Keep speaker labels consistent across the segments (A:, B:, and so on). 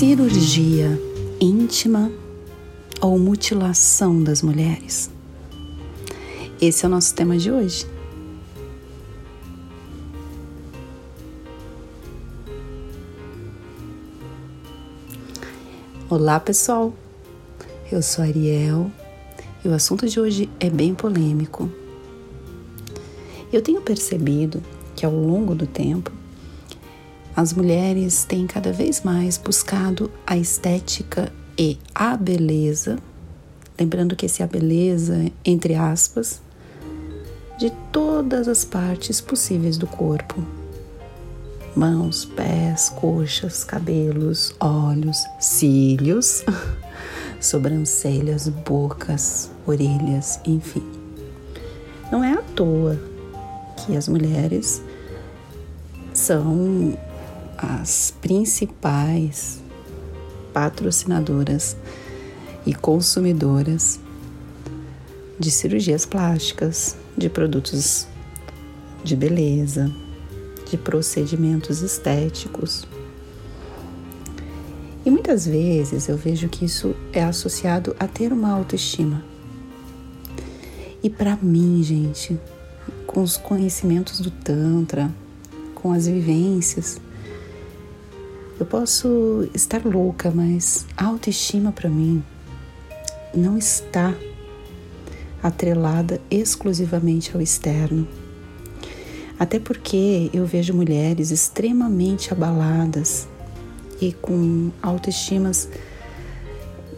A: cirurgia íntima ou mutilação das mulheres? Esse é o nosso tema de hoje. Olá, pessoal. Eu sou Ariel e o assunto de hoje é bem polêmico. Eu tenho percebido que ao longo do tempo as mulheres têm cada vez mais buscado a estética e a beleza, lembrando que esse a beleza, entre aspas, de todas as partes possíveis do corpo. Mãos, pés, coxas, cabelos, olhos, cílios, sobrancelhas, bocas, orelhas, enfim. Não é à toa que as mulheres são as principais patrocinadoras e consumidoras de cirurgias plásticas, de produtos de beleza, de procedimentos estéticos. E muitas vezes eu vejo que isso é associado a ter uma autoestima. E para mim, gente, com os conhecimentos do Tantra, com as vivências, eu posso estar louca, mas a autoestima para mim não está atrelada exclusivamente ao externo. Até porque eu vejo mulheres extremamente abaladas e com autoestimas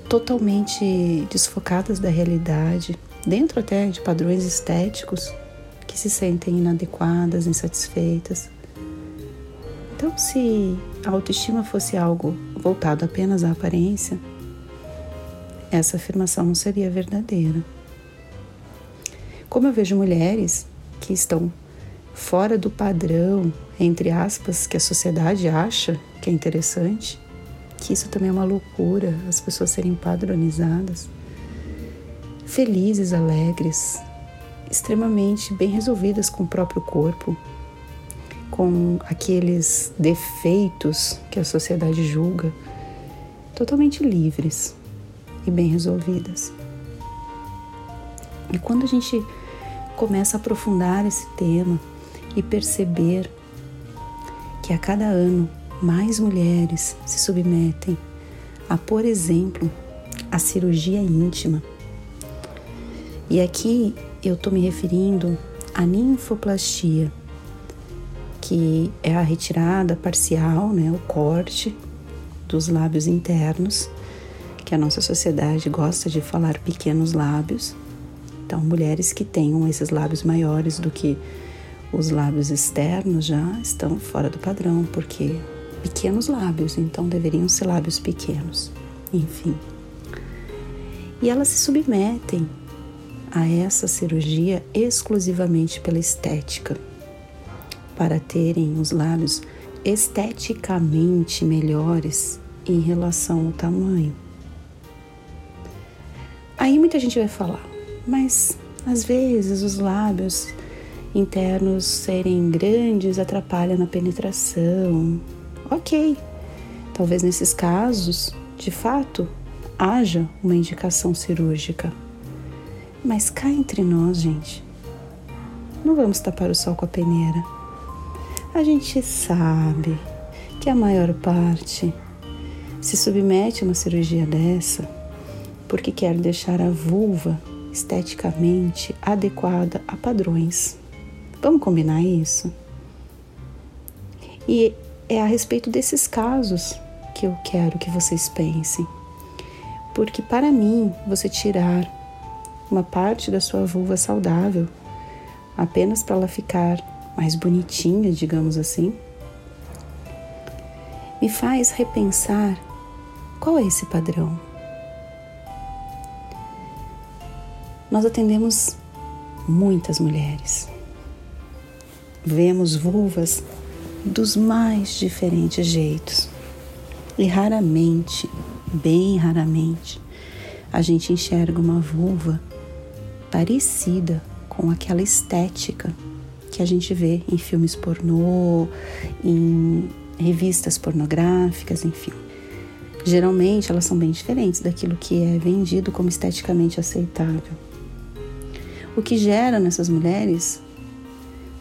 A: totalmente desfocadas da realidade, dentro até de padrões estéticos que se sentem inadequadas, insatisfeitas. Então, se a autoestima fosse algo voltado apenas à aparência, essa afirmação não seria verdadeira. Como eu vejo mulheres que estão fora do padrão, entre aspas, que a sociedade acha que é interessante, que isso também é uma loucura, as pessoas serem padronizadas, felizes, alegres, extremamente bem resolvidas com o próprio corpo, com aqueles defeitos que a sociedade julga, totalmente livres e bem resolvidas. E quando a gente começa a aprofundar esse tema e perceber que a cada ano mais mulheres se submetem a, por exemplo, a cirurgia íntima. E aqui eu estou me referindo à ninfoplastia que é a retirada parcial, né, o corte dos lábios internos, que a nossa sociedade gosta de falar pequenos lábios. Então, mulheres que tenham esses lábios maiores do que os lábios externos já estão fora do padrão, porque pequenos lábios, então deveriam ser lábios pequenos. Enfim. E elas se submetem a essa cirurgia exclusivamente pela estética para terem os lábios esteticamente melhores em relação ao tamanho. Aí muita gente vai falar, mas às vezes os lábios internos serem grandes atrapalha na penetração. Ok, talvez nesses casos, de fato, haja uma indicação cirúrgica. Mas cá entre nós, gente, não vamos tapar o sol com a peneira a gente sabe que a maior parte se submete a uma cirurgia dessa porque quer deixar a vulva esteticamente adequada a padrões. Vamos combinar isso? E é a respeito desses casos que eu quero que vocês pensem. Porque para mim, você tirar uma parte da sua vulva saudável apenas para ela ficar mais bonitinha, digamos assim, me faz repensar qual é esse padrão. Nós atendemos muitas mulheres. Vemos vulvas dos mais diferentes jeitos. E raramente, bem raramente, a gente enxerga uma vulva parecida com aquela estética que a gente vê em filmes pornô, em revistas pornográficas, enfim. Geralmente elas são bem diferentes daquilo que é vendido como esteticamente aceitável. O que gera nessas mulheres,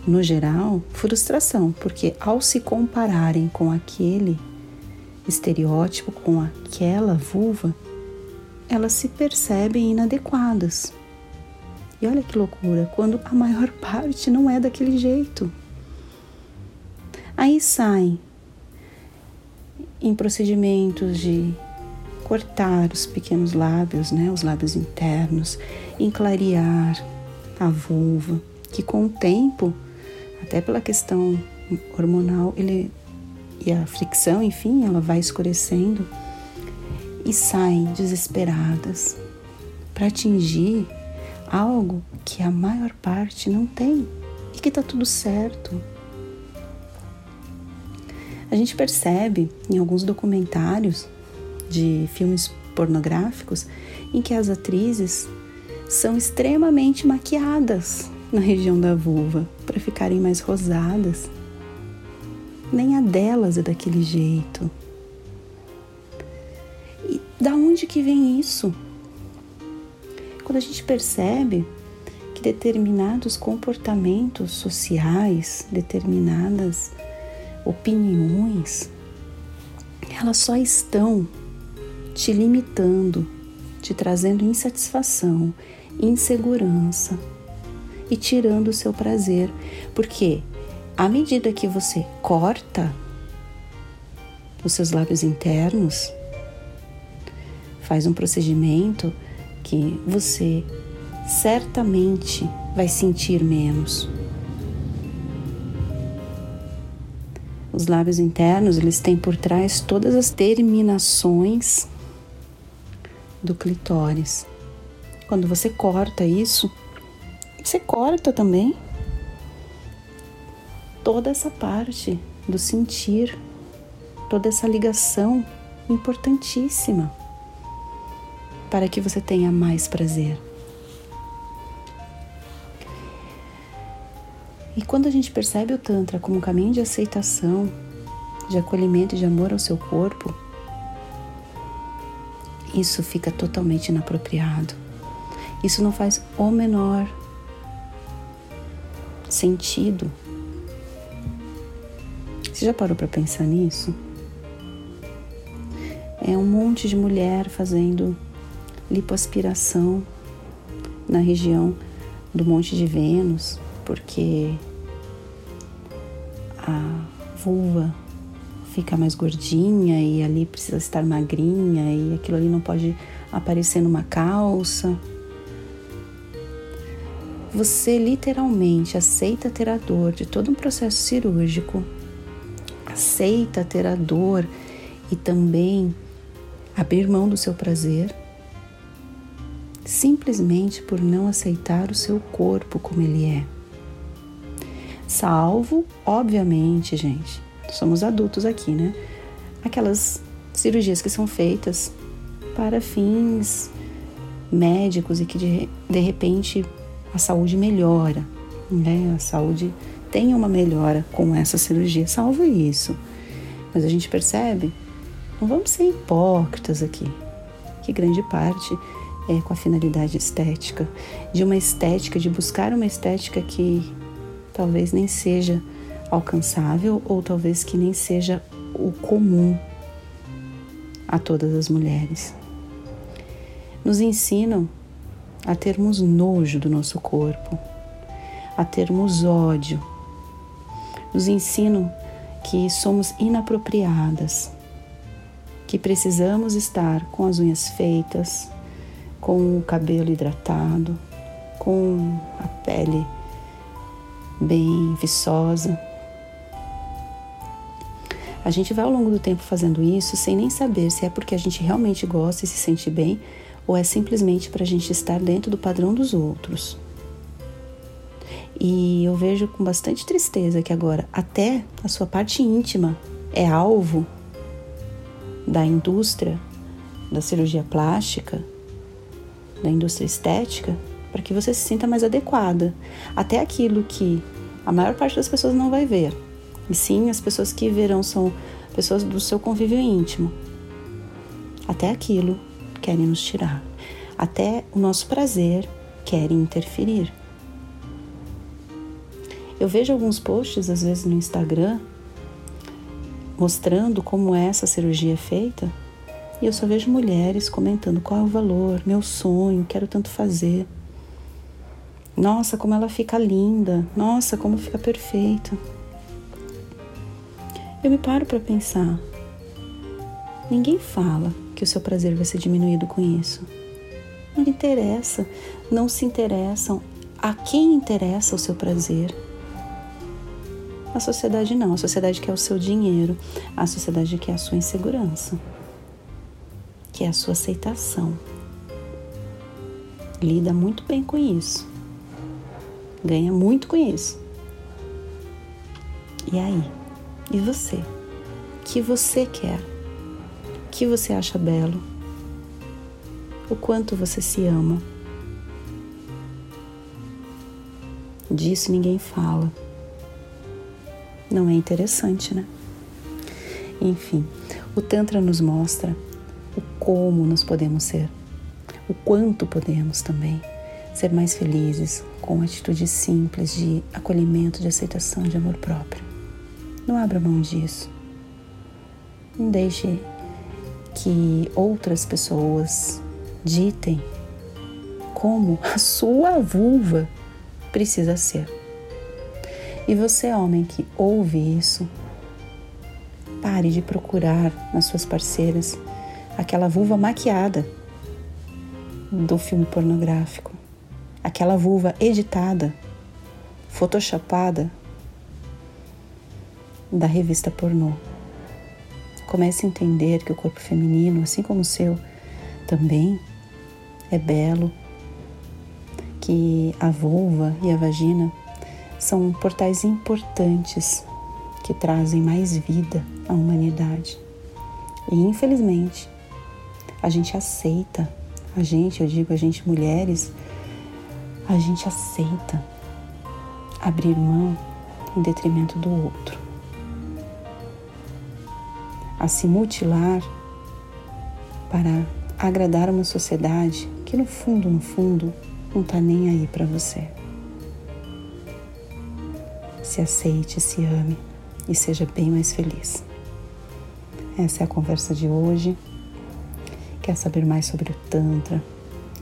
A: no geral, frustração, porque ao se compararem com aquele estereótipo, com aquela vulva, elas se percebem inadequadas. E olha que loucura, quando a maior parte não é daquele jeito. Aí saem em procedimentos de cortar os pequenos lábios, né, os lábios internos, em clarear a vulva, que com o tempo, até pela questão hormonal, ele e a fricção, enfim, ela vai escurecendo e saem desesperadas para atingir algo que a maior parte não tem e que está tudo certo. A gente percebe em alguns documentários de filmes pornográficos em que as atrizes são extremamente maquiadas na região da vulva para ficarem mais rosadas. Nem a delas é daquele jeito. E da onde que vem isso? Quando a gente percebe que determinados comportamentos sociais, determinadas opiniões, elas só estão te limitando, te trazendo insatisfação, insegurança e tirando o seu prazer, porque à medida que você corta os seus lábios internos, faz um procedimento que você certamente vai sentir menos. Os lábios internos, eles têm por trás todas as terminações do clitóris. Quando você corta isso, você corta também toda essa parte do sentir, toda essa ligação importantíssima para que você tenha mais prazer. E quando a gente percebe o Tantra como um caminho de aceitação, de acolhimento e de amor ao seu corpo, isso fica totalmente inapropriado. Isso não faz o menor sentido. Você já parou para pensar nisso? É um monte de mulher fazendo lipoaspiração na região do Monte de Vênus, porque a vulva fica mais gordinha e ali precisa estar magrinha e aquilo ali não pode aparecer numa calça. Você literalmente aceita ter a dor de todo um processo cirúrgico, aceita ter a dor e também abrir mão do seu prazer, simplesmente por não aceitar o seu corpo como ele é. Salvo, obviamente, gente, somos adultos aqui, né? Aquelas cirurgias que são feitas para fins médicos e que de, de repente a saúde melhora, né? A saúde tem uma melhora com essa cirurgia, salvo isso. Mas a gente percebe, não vamos ser hipócritas aqui, que grande parte é com a finalidade estética, de uma estética, de buscar uma estética que talvez nem seja alcançável ou talvez que nem seja o comum a todas as mulheres. Nos ensinam a termos nojo do nosso corpo, a termos ódio. Nos ensinam que somos inapropriadas, que precisamos estar com as unhas feitas, com o cabelo hidratado, com a pele bem viçosa. A gente vai ao longo do tempo fazendo isso sem nem saber se é porque a gente realmente gosta e se sente bem ou é simplesmente para a gente estar dentro do padrão dos outros. E eu vejo com bastante tristeza que agora até a sua parte íntima é alvo da indústria da cirurgia plástica, da indústria estética, para que você se sinta mais adequada. Até aquilo que a maior parte das pessoas não vai ver. E sim, as pessoas que verão são pessoas do seu convívio íntimo. Até aquilo querem nos tirar. Até o nosso prazer querem interferir. Eu vejo alguns posts, às vezes no Instagram, mostrando como essa cirurgia é feita, e eu só vejo mulheres comentando qual é o valor, meu sonho, quero tanto fazer. Nossa, como ela fica linda, nossa, como fica perfeita. Eu me paro para pensar. Ninguém fala que o seu prazer vai ser diminuído com isso. Não interessa, não se interessam. A quem interessa o seu prazer? A sociedade não, a sociedade quer o seu dinheiro, a sociedade quer a sua insegurança, quer a sua aceitação. Lida muito bem com isso, ganha muito com isso. E aí? E você? O que você quer? O que você acha belo? O quanto você se ama? Disso ninguém fala. Não é interessante, né? Enfim, o Tantra nos mostra o como nós podemos ser, o quanto podemos também ser mais felizes com atitudes simples de acolhimento, de aceitação, de amor próprio. Não abra mão disso. Não deixe que outras pessoas ditem como a sua vulva precisa ser. E você, homem que ouve isso, pare de procurar nas suas parceiras aquela vulva maquiada do filme pornográfico, aquela vulva editada, photoshopada da revista pornô. Comece a entender que o corpo feminino, assim como o seu, também é belo, que a vulva e a vagina são portais importantes que trazem mais vida à humanidade. E infelizmente, a gente aceita, a gente, eu digo a gente mulheres, a gente aceita abrir mão em detrimento do outro. A se mutilar para agradar uma sociedade que no fundo, no fundo, não está nem aí para você se aceite, se ame e seja bem mais feliz. Essa é a conversa de hoje. Quer saber mais sobre o Tantra,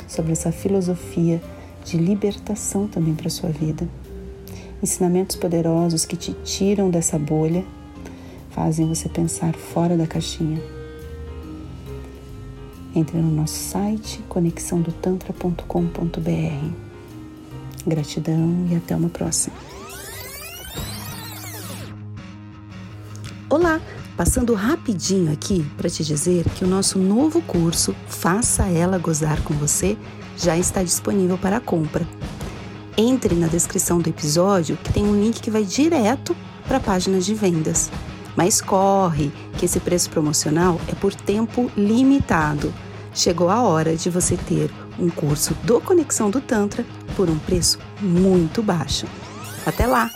A: sobre essa filosofia de libertação também para a sua vida? Ensinamentos poderosos que te tiram dessa bolha, fazem você pensar fora da caixinha. Entre no nosso site conexãodotantra.com.br. Gratidão e até uma próxima. Olá, passando rapidinho aqui para te dizer que o nosso novo curso Faça ela gozar com você já está disponível para compra. Entre na descrição do episódio que tem um link que vai direto para a página de vendas. Mas corre, que esse preço promocional é por tempo limitado. Chegou a hora de você ter um curso do Conexão do Tantra por um preço muito baixo. Até lá!